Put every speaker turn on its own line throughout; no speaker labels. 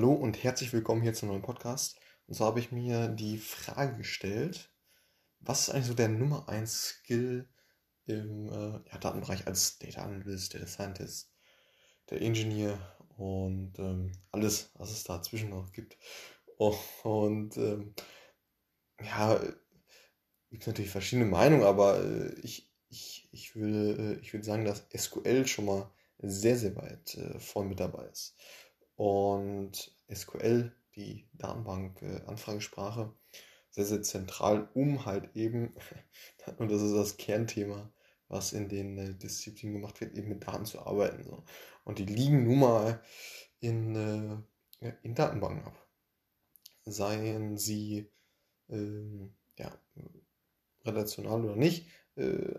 Hallo und herzlich willkommen hier zum neuen Podcast. Und zwar habe ich mir die Frage gestellt, was ist eigentlich so der Nummer 1 Skill im äh, ja, Datenbereich als Data Analyst, Data Scientist, der Engineer und ähm, alles, was es dazwischen noch gibt. Und ähm, ja, gibt natürlich verschiedene Meinungen, aber äh, ich, ich, ich, äh, ich will sagen, dass SQL schon mal sehr, sehr weit äh, vorn mit dabei ist. Und SQL, die Datenbank-Anfragesprache, sehr, sehr zentral, um halt eben, und das ist das Kernthema, was in den äh, Disziplinen gemacht wird, eben mit Daten zu arbeiten. So. Und die liegen nun mal in, äh, in Datenbanken ab. Seien sie ähm, ja, relational oder nicht, äh,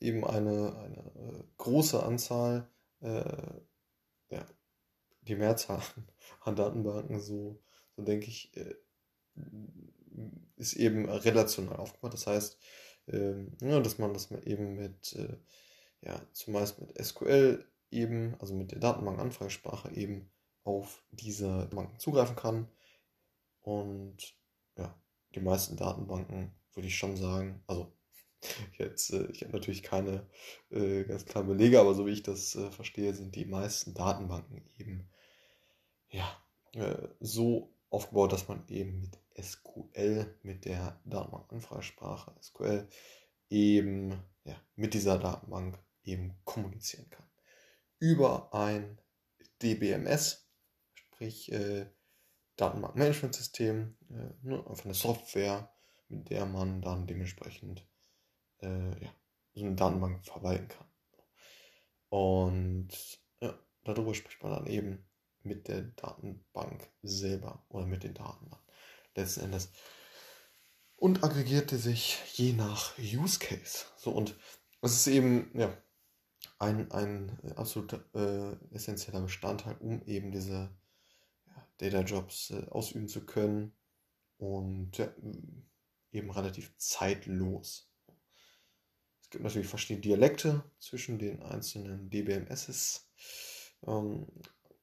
eben eine, eine äh, große Anzahl, äh, ja, die Mehrzahl an Datenbanken, so, so denke ich, äh, ist eben relational aufgebaut. Das heißt, ähm, ja, dass man das eben mit, äh, ja, zumeist mit SQL eben, also mit der Datenbank-Anfragesprache eben auf diese Banken zugreifen kann. Und ja, die meisten Datenbanken würde ich schon sagen, also jetzt, äh, ich habe natürlich keine ganz klaren Belege, aber so wie ich das verstehe, sind die meisten Datenbanken eben ja, äh, so aufgebaut, dass man eben mit SQL, mit der Datenbank-Anfragesprache SQL, eben ja, mit dieser Datenbank eben kommunizieren kann. Über ein DBMS, sprich äh, Datenbankmanagementsystem, äh, ne, einfach eine Software, mit der man dann dementsprechend äh, ja, so eine Datenbank verwalten kann. Und ja, darüber spricht man dann eben mit der Datenbank selber oder mit den Daten dann letzten Endes. Und aggregierte sich je nach Use Case. So, und es ist eben, ja, ein, ein absolut äh, essentieller Bestandteil, um eben diese ja, Data Jobs äh, ausüben zu können und ja, eben relativ zeitlos. Es gibt natürlich verschiedene Dialekte zwischen den einzelnen DBMSs. Ähm,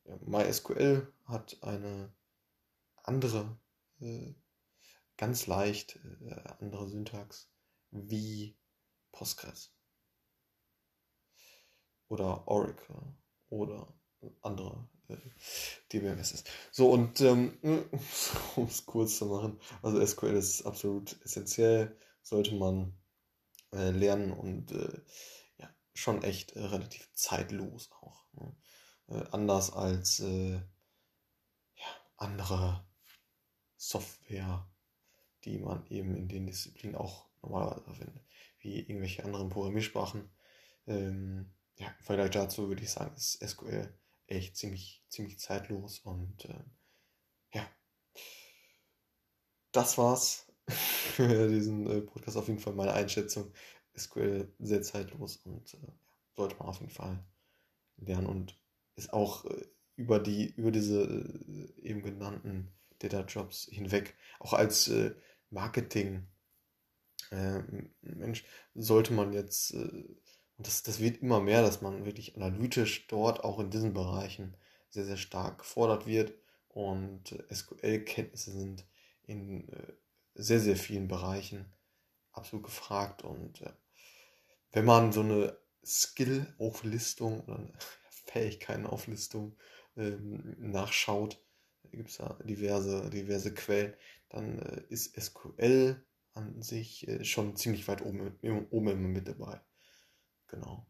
MySQL hat eine andere, äh, ganz leicht äh, andere Syntax wie Postgres oder Oracle oder andere äh, DBMSs. So, und ähm, um es kurz zu machen, also SQL ist absolut essentiell, sollte man äh, lernen und äh, ja, schon echt äh, relativ zeitlos auch. Ne? Äh, anders als äh, ja, andere Software, die man eben in den Disziplinen auch normalerweise findet, wie irgendwelche anderen Programmiersprachen. Ähm, ja, im Vergleich dazu würde ich sagen, ist SQL echt ziemlich, ziemlich zeitlos und äh, ja, das war's für diesen äh, Podcast. Auf jeden Fall meine Einschätzung. SQL sehr zeitlos und äh, sollte man auf jeden Fall lernen und ist auch äh, über die, über diese äh, eben genannten Data-Jobs hinweg, auch als äh, Marketing Mensch, sollte man jetzt, und das, das wird immer mehr, dass man wirklich analytisch dort auch in diesen Bereichen sehr, sehr stark gefordert wird. Und SQL-Kenntnisse sind in sehr, sehr vielen Bereichen absolut gefragt. Und wenn man so eine Skill-Auflistung oder Fähigkeitenauflistung ähm, nachschaut, gibt es ja diverse, diverse Quellen, dann äh, ist SQL an sich äh, schon ziemlich weit oben, oben immer mit dabei. Genau.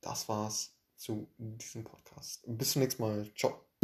Das war's zu diesem Podcast. Bis zum nächsten Mal. Ciao.